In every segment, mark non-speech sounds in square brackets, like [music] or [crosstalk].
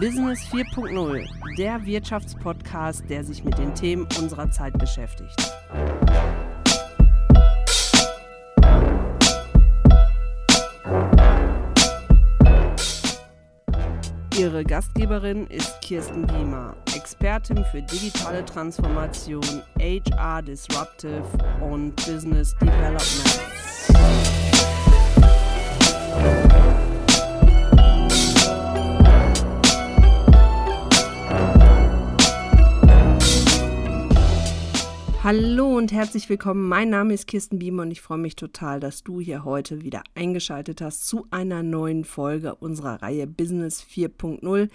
Business 4.0, der Wirtschaftspodcast, der sich mit den Themen unserer Zeit beschäftigt. Ihre Gastgeberin ist Kirsten Biemer, Expertin für digitale Transformation, HR Disruptive und Business Development. Hallo und herzlich willkommen. Mein Name ist Kirsten Biemer und ich freue mich total, dass du hier heute wieder eingeschaltet hast zu einer neuen Folge unserer Reihe Business 4.0,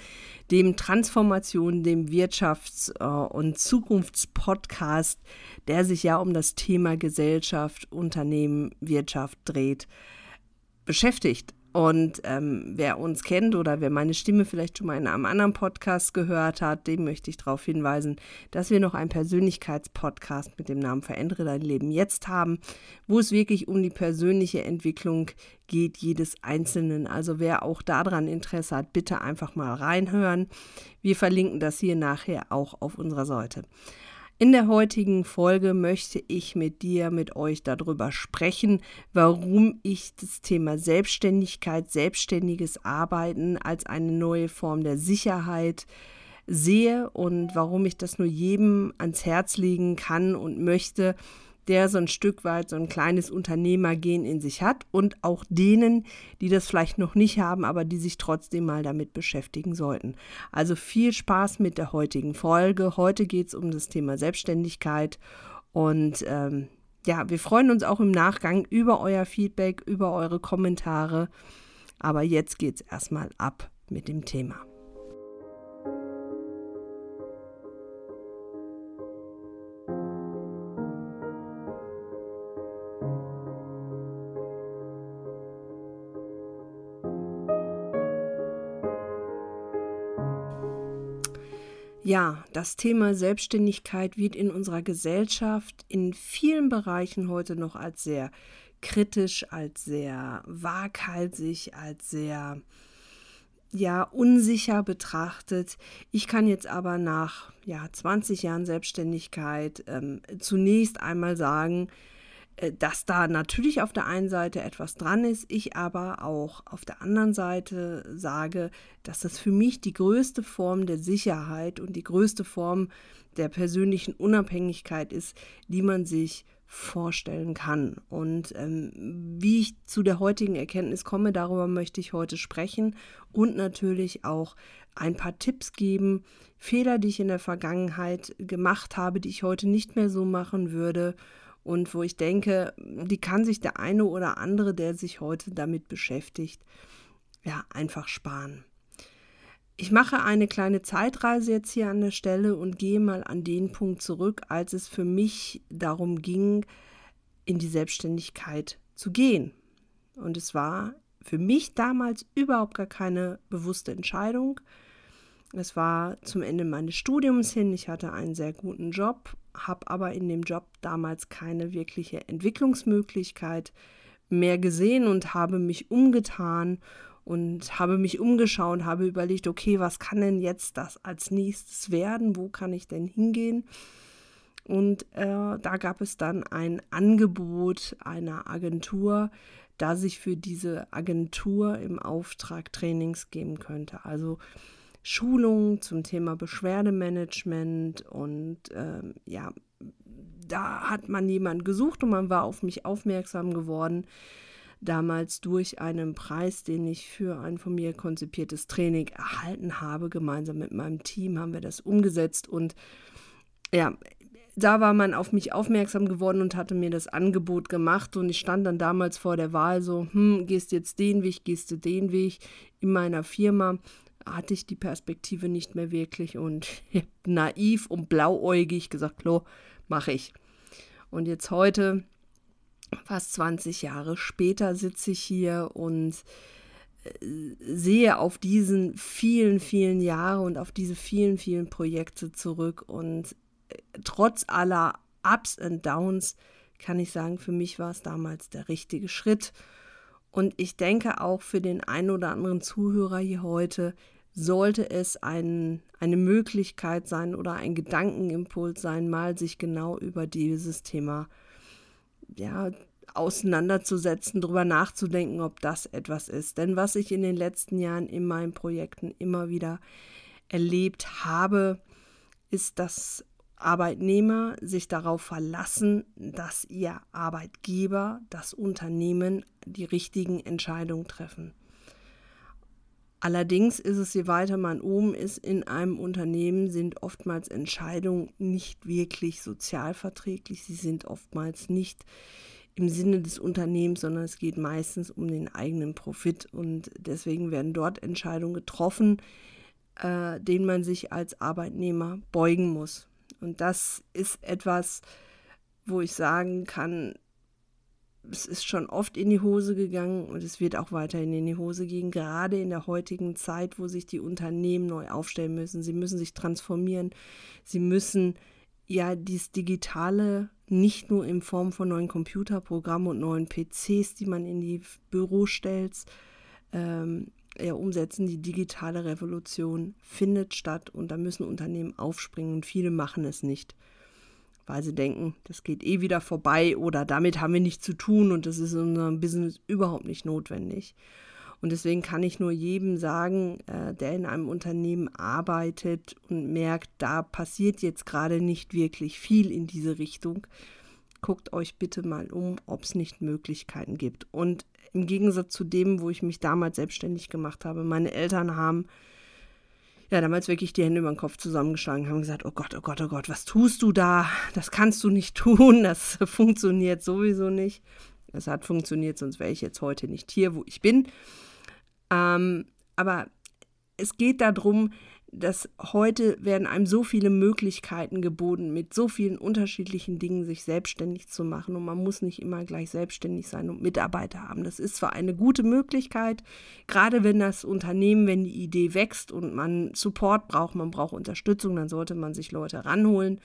dem Transformation, dem Wirtschafts- äh, und Zukunftspodcast, der sich ja um das Thema Gesellschaft, Unternehmen, Wirtschaft dreht, beschäftigt. Und ähm, wer uns kennt oder wer meine Stimme vielleicht schon mal in einem anderen Podcast gehört hat, dem möchte ich darauf hinweisen, dass wir noch einen Persönlichkeitspodcast mit dem Namen Verändere dein Leben jetzt haben, wo es wirklich um die persönliche Entwicklung geht, jedes Einzelnen. Also wer auch daran Interesse hat, bitte einfach mal reinhören. Wir verlinken das hier nachher auch auf unserer Seite. In der heutigen Folge möchte ich mit dir, mit euch darüber sprechen, warum ich das Thema Selbstständigkeit, selbstständiges Arbeiten als eine neue Form der Sicherheit sehe und warum ich das nur jedem ans Herz legen kann und möchte, der so ein Stück weit so ein kleines Unternehmergehen in sich hat und auch denen, die das vielleicht noch nicht haben, aber die sich trotzdem mal damit beschäftigen sollten. Also viel Spaß mit der heutigen Folge. Heute geht es um das Thema Selbstständigkeit und ähm, ja, wir freuen uns auch im Nachgang über euer Feedback, über eure Kommentare. Aber jetzt geht es erstmal ab mit dem Thema. Ja, das Thema Selbstständigkeit wird in unserer Gesellschaft in vielen Bereichen heute noch als sehr kritisch, als sehr waghalsig, als sehr ja unsicher betrachtet. Ich kann jetzt aber nach ja 20 Jahren Selbstständigkeit ähm, zunächst einmal sagen, dass da natürlich auf der einen Seite etwas dran ist, ich aber auch auf der anderen Seite sage, dass das für mich die größte Form der Sicherheit und die größte Form der persönlichen Unabhängigkeit ist, die man sich vorstellen kann. Und ähm, wie ich zu der heutigen Erkenntnis komme, darüber möchte ich heute sprechen und natürlich auch ein paar Tipps geben, Fehler, die ich in der Vergangenheit gemacht habe, die ich heute nicht mehr so machen würde und wo ich denke, die kann sich der eine oder andere, der sich heute damit beschäftigt, ja, einfach sparen. Ich mache eine kleine Zeitreise jetzt hier an der Stelle und gehe mal an den Punkt zurück, als es für mich darum ging, in die Selbstständigkeit zu gehen. Und es war für mich damals überhaupt gar keine bewusste Entscheidung. Es war zum Ende meines Studiums hin. Ich hatte einen sehr guten Job habe aber in dem Job damals keine wirkliche Entwicklungsmöglichkeit mehr gesehen und habe mich umgetan und habe mich umgeschaut, habe überlegt, okay, was kann denn jetzt das als nächstes werden? Wo kann ich denn hingehen? Und äh, da gab es dann ein Angebot einer Agentur, dass ich für diese Agentur im Auftrag Trainings geben könnte. Also Schulungen zum Thema Beschwerdemanagement und ähm, ja, da hat man jemanden gesucht und man war auf mich aufmerksam geworden. Damals durch einen Preis, den ich für ein von mir konzipiertes Training erhalten habe. Gemeinsam mit meinem Team haben wir das umgesetzt und ja, da war man auf mich aufmerksam geworden und hatte mir das Angebot gemacht und ich stand dann damals vor der Wahl so, hm, gehst jetzt den Weg, gehst du den Weg in meiner Firma hatte ich die Perspektive nicht mehr wirklich und [laughs] naiv und blauäugig gesagt, lo, mache ich. Und jetzt heute, fast 20 Jahre später, sitze ich hier und äh, sehe auf diesen vielen, vielen Jahre und auf diese vielen, vielen Projekte zurück und äh, trotz aller Ups und Downs kann ich sagen, für mich war es damals der richtige Schritt. Und ich denke auch für den einen oder anderen Zuhörer hier heute sollte es ein, eine Möglichkeit sein oder ein Gedankenimpuls sein, mal sich genau über dieses Thema ja, auseinanderzusetzen, darüber nachzudenken, ob das etwas ist. Denn was ich in den letzten Jahren in meinen Projekten immer wieder erlebt habe, ist, dass Arbeitnehmer sich darauf verlassen, dass ihr Arbeitgeber, das Unternehmen die richtigen Entscheidungen treffen. Allerdings ist es, je weiter man oben ist in einem Unternehmen, sind oftmals Entscheidungen nicht wirklich sozialverträglich. Sie sind oftmals nicht im Sinne des Unternehmens, sondern es geht meistens um den eigenen Profit. Und deswegen werden dort Entscheidungen getroffen, äh, denen man sich als Arbeitnehmer beugen muss. Und das ist etwas, wo ich sagen kann, es ist schon oft in die Hose gegangen und es wird auch weiterhin in die Hose gehen, gerade in der heutigen Zeit, wo sich die Unternehmen neu aufstellen müssen. Sie müssen sich transformieren. Sie müssen ja dieses Digitale nicht nur in Form von neuen Computerprogrammen und neuen PCs, die man in die Büros stellt, ähm, ja, umsetzen. Die digitale Revolution findet statt und da müssen Unternehmen aufspringen und viele machen es nicht weil sie denken, das geht eh wieder vorbei oder damit haben wir nichts zu tun und das ist in unserem Business überhaupt nicht notwendig. Und deswegen kann ich nur jedem sagen, äh, der in einem Unternehmen arbeitet und merkt, da passiert jetzt gerade nicht wirklich viel in diese Richtung. Guckt euch bitte mal um, ob es nicht Möglichkeiten gibt. Und im Gegensatz zu dem, wo ich mich damals selbstständig gemacht habe, meine Eltern haben ja, damals wirklich die Hände über den Kopf zusammengeschlagen, haben gesagt, oh Gott, oh Gott, oh Gott, was tust du da? Das kannst du nicht [laughs] tun, das [laughs] funktioniert sowieso nicht. Es hat funktioniert, sonst wäre ich jetzt heute nicht hier, wo ich bin. Ähm, aber es geht darum, dass heute werden einem so viele Möglichkeiten geboten, mit so vielen unterschiedlichen Dingen sich selbstständig zu machen. Und man muss nicht immer gleich selbstständig sein und Mitarbeiter haben. Das ist zwar eine gute Möglichkeit, gerade wenn das Unternehmen, wenn die Idee wächst und man Support braucht, man braucht Unterstützung, dann sollte man sich Leute ranholen.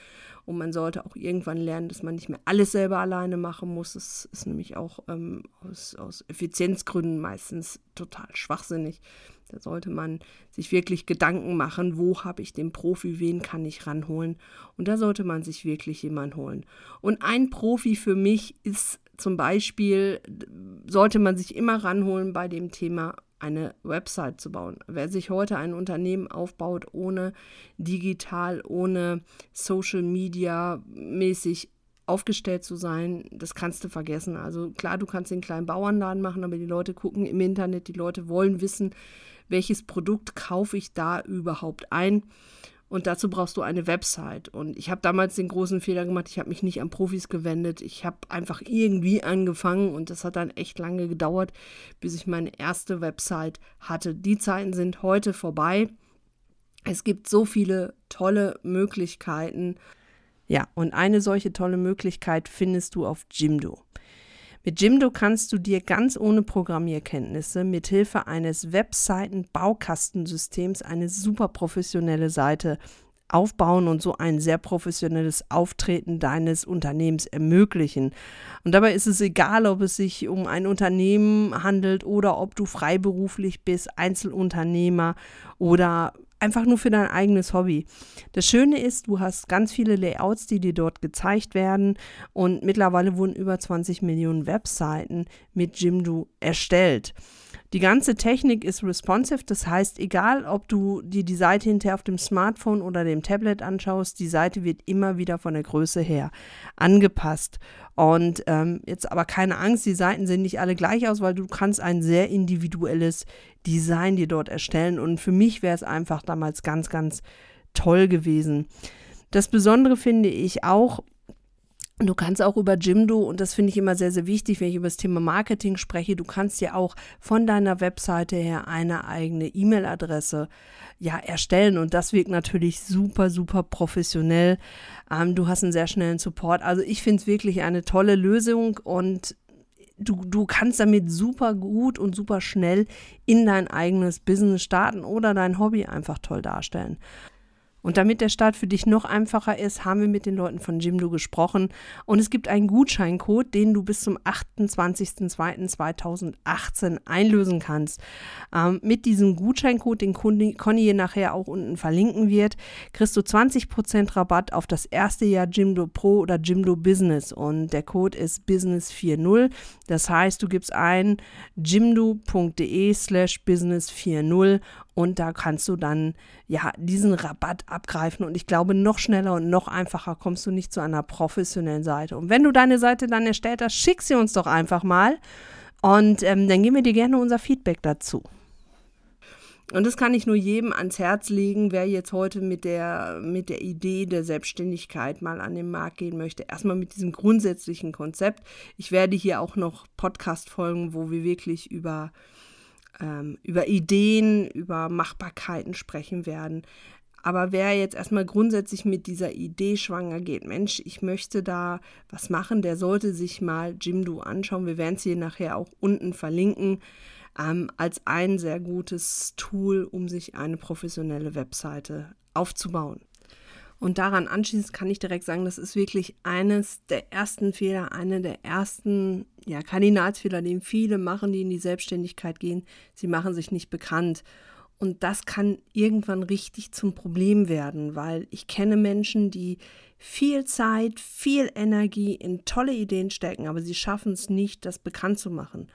Und man sollte auch irgendwann lernen, dass man nicht mehr alles selber alleine machen muss. Das ist nämlich auch ähm, aus, aus Effizienzgründen meistens total schwachsinnig. Da sollte man sich wirklich Gedanken machen, wo habe ich den Profi, wen kann ich ranholen. Und da sollte man sich wirklich jemanden holen. Und ein Profi für mich ist zum Beispiel, sollte man sich immer ranholen bei dem Thema eine Website zu bauen. Wer sich heute ein Unternehmen aufbaut, ohne digital, ohne Social Media mäßig aufgestellt zu sein, das kannst du vergessen. Also klar, du kannst den kleinen Bauernladen machen, aber die Leute gucken im Internet, die Leute wollen wissen, welches Produkt kaufe ich da überhaupt ein. Und dazu brauchst du eine Website. Und ich habe damals den großen Fehler gemacht, ich habe mich nicht an Profis gewendet. Ich habe einfach irgendwie angefangen und das hat dann echt lange gedauert, bis ich meine erste Website hatte. Die Zeiten sind heute vorbei. Es gibt so viele tolle Möglichkeiten. Ja, und eine solche tolle Möglichkeit findest du auf Jimdo. Mit Jimdo kannst du dir ganz ohne Programmierkenntnisse mit Hilfe eines Webseiten-Baukastensystems eine super professionelle Seite aufbauen und so ein sehr professionelles Auftreten deines Unternehmens ermöglichen. Und dabei ist es egal, ob es sich um ein Unternehmen handelt oder ob du freiberuflich bist, Einzelunternehmer oder einfach nur für dein eigenes Hobby. Das Schöne ist, du hast ganz viele Layouts, die dir dort gezeigt werden und mittlerweile wurden über 20 Millionen Webseiten mit Jimdo erstellt. Die ganze Technik ist responsive, das heißt, egal ob du dir die Seite hinterher auf dem Smartphone oder dem Tablet anschaust, die Seite wird immer wieder von der Größe her angepasst. Und ähm, jetzt aber keine Angst, die Seiten sehen nicht alle gleich aus, weil du kannst ein sehr individuelles Design dir dort erstellen. Und für mich wäre es einfach damals ganz, ganz toll gewesen. Das Besondere finde ich auch, Du kannst auch über Jimdo, und das finde ich immer sehr, sehr wichtig, wenn ich über das Thema Marketing spreche, du kannst ja auch von deiner Webseite her eine eigene E-Mail-Adresse ja, erstellen. Und das wirkt natürlich super, super professionell. Ähm, du hast einen sehr schnellen Support. Also ich finde es wirklich eine tolle Lösung und du, du kannst damit super gut und super schnell in dein eigenes Business starten oder dein Hobby einfach toll darstellen. Und damit der Start für dich noch einfacher ist, haben wir mit den Leuten von Jimdo gesprochen und es gibt einen Gutscheincode, den du bis zum 28.02.2018 einlösen kannst. Ähm, mit diesem Gutscheincode, den Conny hier nachher auch unten verlinken wird, kriegst du 20% Rabatt auf das erste Jahr Jimdo Pro oder Jimdo Business und der Code ist Business40. Das heißt, du gibst ein jimdo.de slash business40 und da kannst du dann ja diesen Rabatt abgreifen und ich glaube noch schneller und noch einfacher kommst du nicht zu einer professionellen Seite. Und wenn du deine Seite dann erstellt hast, schick sie uns doch einfach mal und ähm, dann geben wir dir gerne unser Feedback dazu. Und das kann ich nur jedem ans Herz legen, wer jetzt heute mit der, mit der Idee der Selbstständigkeit mal an den Markt gehen möchte. Erstmal mit diesem grundsätzlichen Konzept. Ich werde hier auch noch Podcast-Folgen, wo wir wirklich über ähm, über Ideen, über Machbarkeiten sprechen werden. Aber wer jetzt erstmal grundsätzlich mit dieser Idee schwanger geht, Mensch, ich möchte da was machen, der sollte sich mal Jimdo anschauen. Wir werden es hier nachher auch unten verlinken, ähm, als ein sehr gutes Tool, um sich eine professionelle Webseite aufzubauen. Und daran anschließend kann ich direkt sagen, das ist wirklich eines der ersten Fehler, eine der ersten ja, Kardinalsfehler, den viele machen, die in die Selbstständigkeit gehen. Sie machen sich nicht bekannt. Und das kann irgendwann richtig zum Problem werden, weil ich kenne Menschen, die viel Zeit, viel Energie in tolle Ideen stecken, aber sie schaffen es nicht, das bekannt zu machen.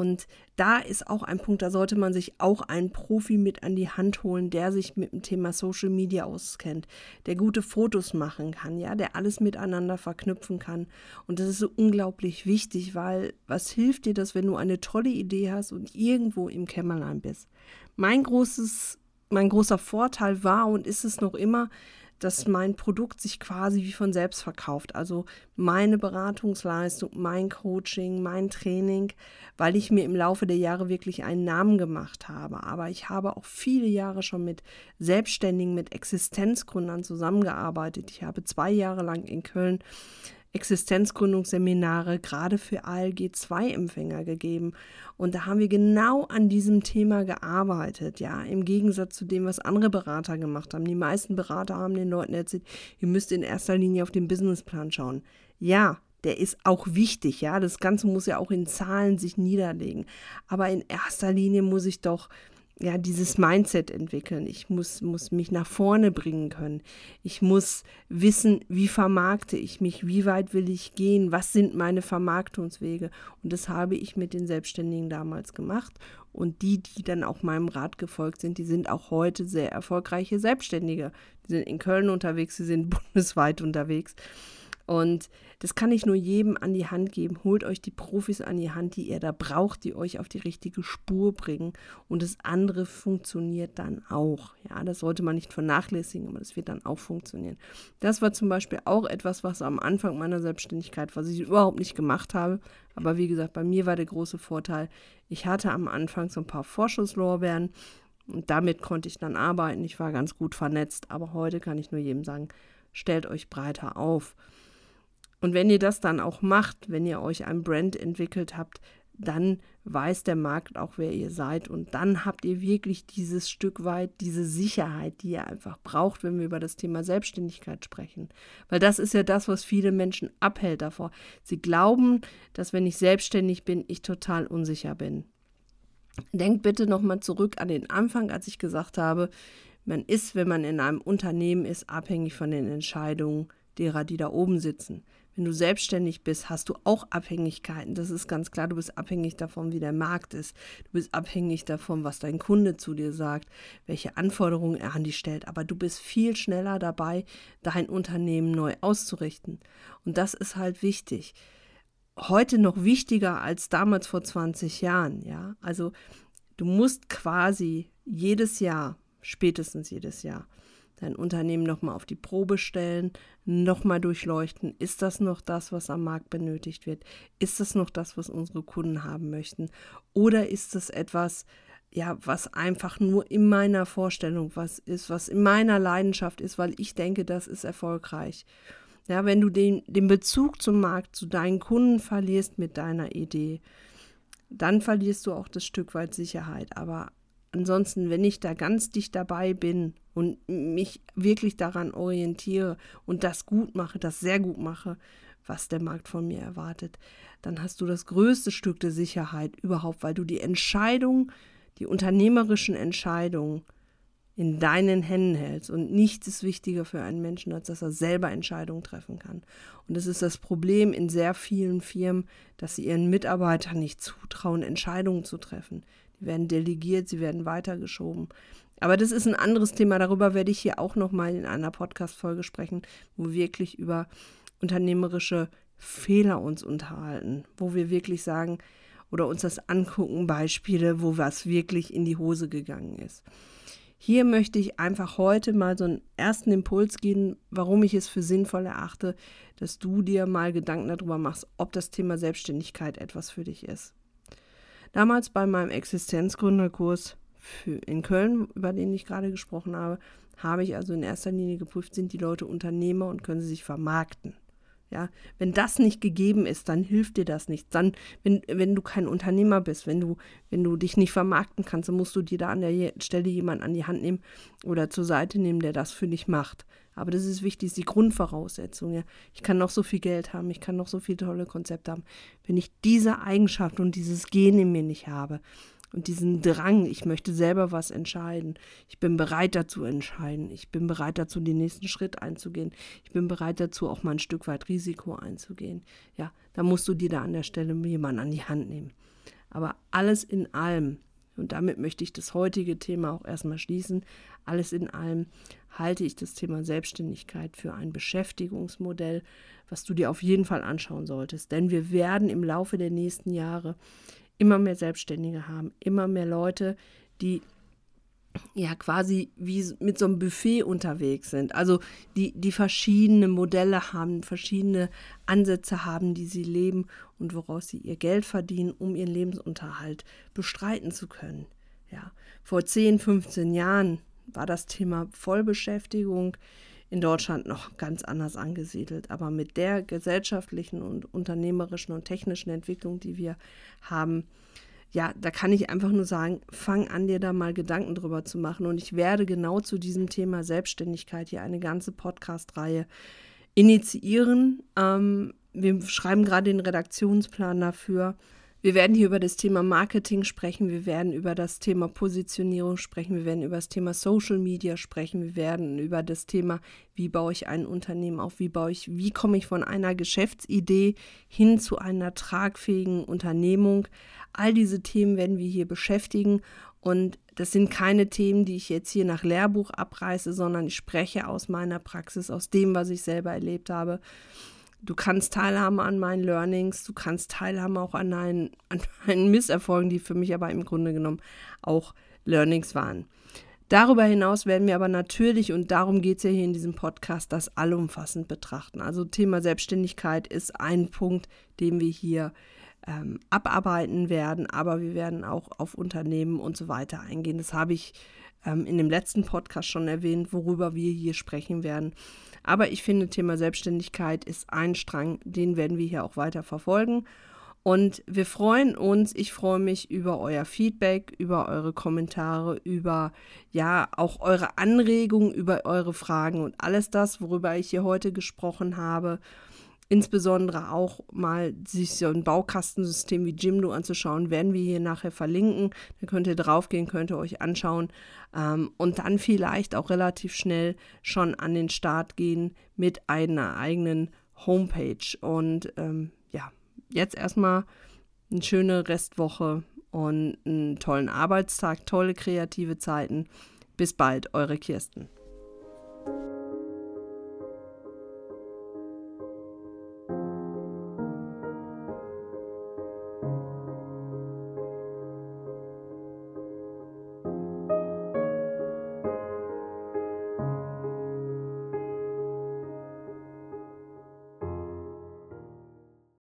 Und da ist auch ein Punkt, da sollte man sich auch einen Profi mit an die Hand holen, der sich mit dem Thema Social Media auskennt, der gute Fotos machen kann, ja, der alles miteinander verknüpfen kann. Und das ist so unglaublich wichtig, weil was hilft dir das, wenn du eine tolle Idee hast und irgendwo im Kämmerlein bist? Mein großes, mein großer Vorteil war und ist es noch immer, dass mein Produkt sich quasi wie von selbst verkauft. Also meine Beratungsleistung, mein Coaching, mein Training, weil ich mir im Laufe der Jahre wirklich einen Namen gemacht habe. Aber ich habe auch viele Jahre schon mit Selbstständigen, mit Existenzgründern zusammengearbeitet. Ich habe zwei Jahre lang in Köln Existenzgründungsseminare gerade für ALG-2-Empfänger gegeben. Und da haben wir genau an diesem Thema gearbeitet, ja, im Gegensatz zu dem, was andere Berater gemacht haben. Die meisten Berater haben den Leuten erzählt, ihr müsst in erster Linie auf den Businessplan schauen. Ja, der ist auch wichtig, ja. Das Ganze muss ja auch in Zahlen sich niederlegen. Aber in erster Linie muss ich doch ja, dieses Mindset entwickeln. Ich muss, muss mich nach vorne bringen können. Ich muss wissen, wie vermarkte ich mich, wie weit will ich gehen, was sind meine Vermarktungswege. Und das habe ich mit den Selbstständigen damals gemacht. Und die, die dann auch meinem Rat gefolgt sind, die sind auch heute sehr erfolgreiche Selbstständige. Die sind in Köln unterwegs, sie sind [laughs] bundesweit unterwegs. Und das kann ich nur jedem an die Hand geben. Holt euch die Profis an die Hand, die ihr da braucht, die euch auf die richtige Spur bringen. Und das andere funktioniert dann auch. Ja, das sollte man nicht vernachlässigen, aber das wird dann auch funktionieren. Das war zum Beispiel auch etwas, was am Anfang meiner Selbstständigkeit, was ich überhaupt nicht gemacht habe. Aber wie gesagt, bei mir war der große Vorteil, ich hatte am Anfang so ein paar Vorschusslorbeeren. Und damit konnte ich dann arbeiten. Ich war ganz gut vernetzt. Aber heute kann ich nur jedem sagen, stellt euch breiter auf. Und wenn ihr das dann auch macht, wenn ihr euch ein Brand entwickelt habt, dann weiß der Markt auch, wer ihr seid. Und dann habt ihr wirklich dieses Stück weit, diese Sicherheit, die ihr einfach braucht, wenn wir über das Thema Selbstständigkeit sprechen. Weil das ist ja das, was viele Menschen abhält davor. Sie glauben, dass wenn ich selbstständig bin, ich total unsicher bin. Denkt bitte nochmal zurück an den Anfang, als ich gesagt habe, man ist, wenn man in einem Unternehmen ist, abhängig von den Entscheidungen derer, die da oben sitzen. Wenn du selbstständig bist, hast du auch Abhängigkeiten. Das ist ganz klar. Du bist abhängig davon, wie der Markt ist. Du bist abhängig davon, was dein Kunde zu dir sagt, welche Anforderungen er an dich stellt. Aber du bist viel schneller dabei, dein Unternehmen neu auszurichten. Und das ist halt wichtig. Heute noch wichtiger als damals vor 20 Jahren. Ja, also du musst quasi jedes Jahr, spätestens jedes Jahr, dein Unternehmen nochmal auf die Probe stellen, nochmal durchleuchten. Ist das noch das, was am Markt benötigt wird? Ist das noch das, was unsere Kunden haben möchten? Oder ist es etwas, ja, was einfach nur in meiner Vorstellung was ist, was in meiner Leidenschaft ist, weil ich denke, das ist erfolgreich. Ja, wenn du den, den Bezug zum Markt, zu deinen Kunden verlierst mit deiner Idee, dann verlierst du auch das Stück weit Sicherheit. Aber ansonsten, wenn ich da ganz dicht dabei bin und mich wirklich daran orientiere und das gut mache, das sehr gut mache, was der Markt von mir erwartet, dann hast du das größte Stück der Sicherheit überhaupt, weil du die Entscheidung, die unternehmerischen Entscheidungen in deinen Händen hältst. Und nichts ist wichtiger für einen Menschen, als dass er selber Entscheidungen treffen kann. Und das ist das Problem in sehr vielen Firmen, dass sie ihren Mitarbeitern nicht zutrauen, Entscheidungen zu treffen. Die werden delegiert, sie werden weitergeschoben. Aber das ist ein anderes Thema. Darüber werde ich hier auch nochmal in einer Podcast-Folge sprechen, wo wir wirklich über unternehmerische Fehler uns unterhalten, wo wir wirklich sagen oder uns das angucken, Beispiele, wo was wirklich in die Hose gegangen ist. Hier möchte ich einfach heute mal so einen ersten Impuls geben, warum ich es für sinnvoll erachte, dass du dir mal Gedanken darüber machst, ob das Thema Selbstständigkeit etwas für dich ist. Damals bei meinem Existenzgründerkurs in Köln, über den ich gerade gesprochen habe, habe ich also in erster Linie geprüft, sind die Leute Unternehmer und können sie sich vermarkten. Ja, wenn das nicht gegeben ist, dann hilft dir das nicht. Dann, wenn, wenn du kein Unternehmer bist, wenn du, wenn du dich nicht vermarkten kannst, dann musst du dir da an der Stelle jemanden an die Hand nehmen oder zur Seite nehmen, der das für dich macht. Aber das ist wichtig, ist die Grundvoraussetzung. Ja. Ich kann noch so viel Geld haben, ich kann noch so viele tolle Konzepte haben. Wenn ich diese Eigenschaft und dieses Gen in mir nicht habe, und diesen Drang, ich möchte selber was entscheiden. Ich bin bereit dazu entscheiden. Ich bin bereit dazu, den nächsten Schritt einzugehen. Ich bin bereit dazu, auch mal ein Stück weit Risiko einzugehen. Ja, da musst du dir da an der Stelle jemanden an die Hand nehmen. Aber alles in allem, und damit möchte ich das heutige Thema auch erstmal schließen, alles in allem halte ich das Thema Selbstständigkeit für ein Beschäftigungsmodell, was du dir auf jeden Fall anschauen solltest. Denn wir werden im Laufe der nächsten Jahre immer mehr Selbstständige haben, immer mehr Leute, die ja quasi wie mit so einem Buffet unterwegs sind. Also die, die verschiedene Modelle haben, verschiedene Ansätze haben, die sie leben und woraus sie ihr Geld verdienen, um ihren Lebensunterhalt bestreiten zu können. Ja, vor 10, 15 Jahren war das Thema Vollbeschäftigung in Deutschland noch ganz anders angesiedelt. Aber mit der gesellschaftlichen und unternehmerischen und technischen Entwicklung, die wir haben, ja, da kann ich einfach nur sagen, fang an, dir da mal Gedanken drüber zu machen. Und ich werde genau zu diesem Thema Selbstständigkeit hier eine ganze Podcast-Reihe initiieren. Ähm, wir schreiben gerade den Redaktionsplan dafür. Wir werden hier über das Thema Marketing sprechen, wir werden über das Thema Positionierung sprechen, wir werden über das Thema Social Media sprechen, wir werden über das Thema, wie baue ich ein Unternehmen auf, wie baue ich, wie komme ich von einer Geschäftsidee hin zu einer tragfähigen Unternehmung. All diese Themen werden wir hier beschäftigen und das sind keine Themen, die ich jetzt hier nach Lehrbuch abreiße, sondern ich spreche aus meiner Praxis, aus dem, was ich selber erlebt habe. Du kannst teilhaben an meinen Learnings, du kannst teilhaben auch an meinen, an meinen Misserfolgen, die für mich aber im Grunde genommen auch Learnings waren. Darüber hinaus werden wir aber natürlich, und darum geht es ja hier in diesem Podcast, das allumfassend betrachten. Also Thema Selbstständigkeit ist ein Punkt, den wir hier ähm, abarbeiten werden, aber wir werden auch auf Unternehmen und so weiter eingehen. Das habe ich ähm, in dem letzten Podcast schon erwähnt, worüber wir hier sprechen werden. Aber ich finde, Thema Selbstständigkeit ist ein Strang, den werden wir hier auch weiter verfolgen. Und wir freuen uns, ich freue mich über euer Feedback, über eure Kommentare, über ja auch eure Anregungen, über eure Fragen und alles das, worüber ich hier heute gesprochen habe insbesondere auch mal sich so ein Baukastensystem wie Jimdo anzuschauen, werden wir hier nachher verlinken. Da könnt ihr draufgehen, könnt ihr euch anschauen ähm, und dann vielleicht auch relativ schnell schon an den Start gehen mit einer eigenen Homepage. Und ähm, ja, jetzt erstmal eine schöne Restwoche und einen tollen Arbeitstag, tolle kreative Zeiten. Bis bald, eure Kirsten.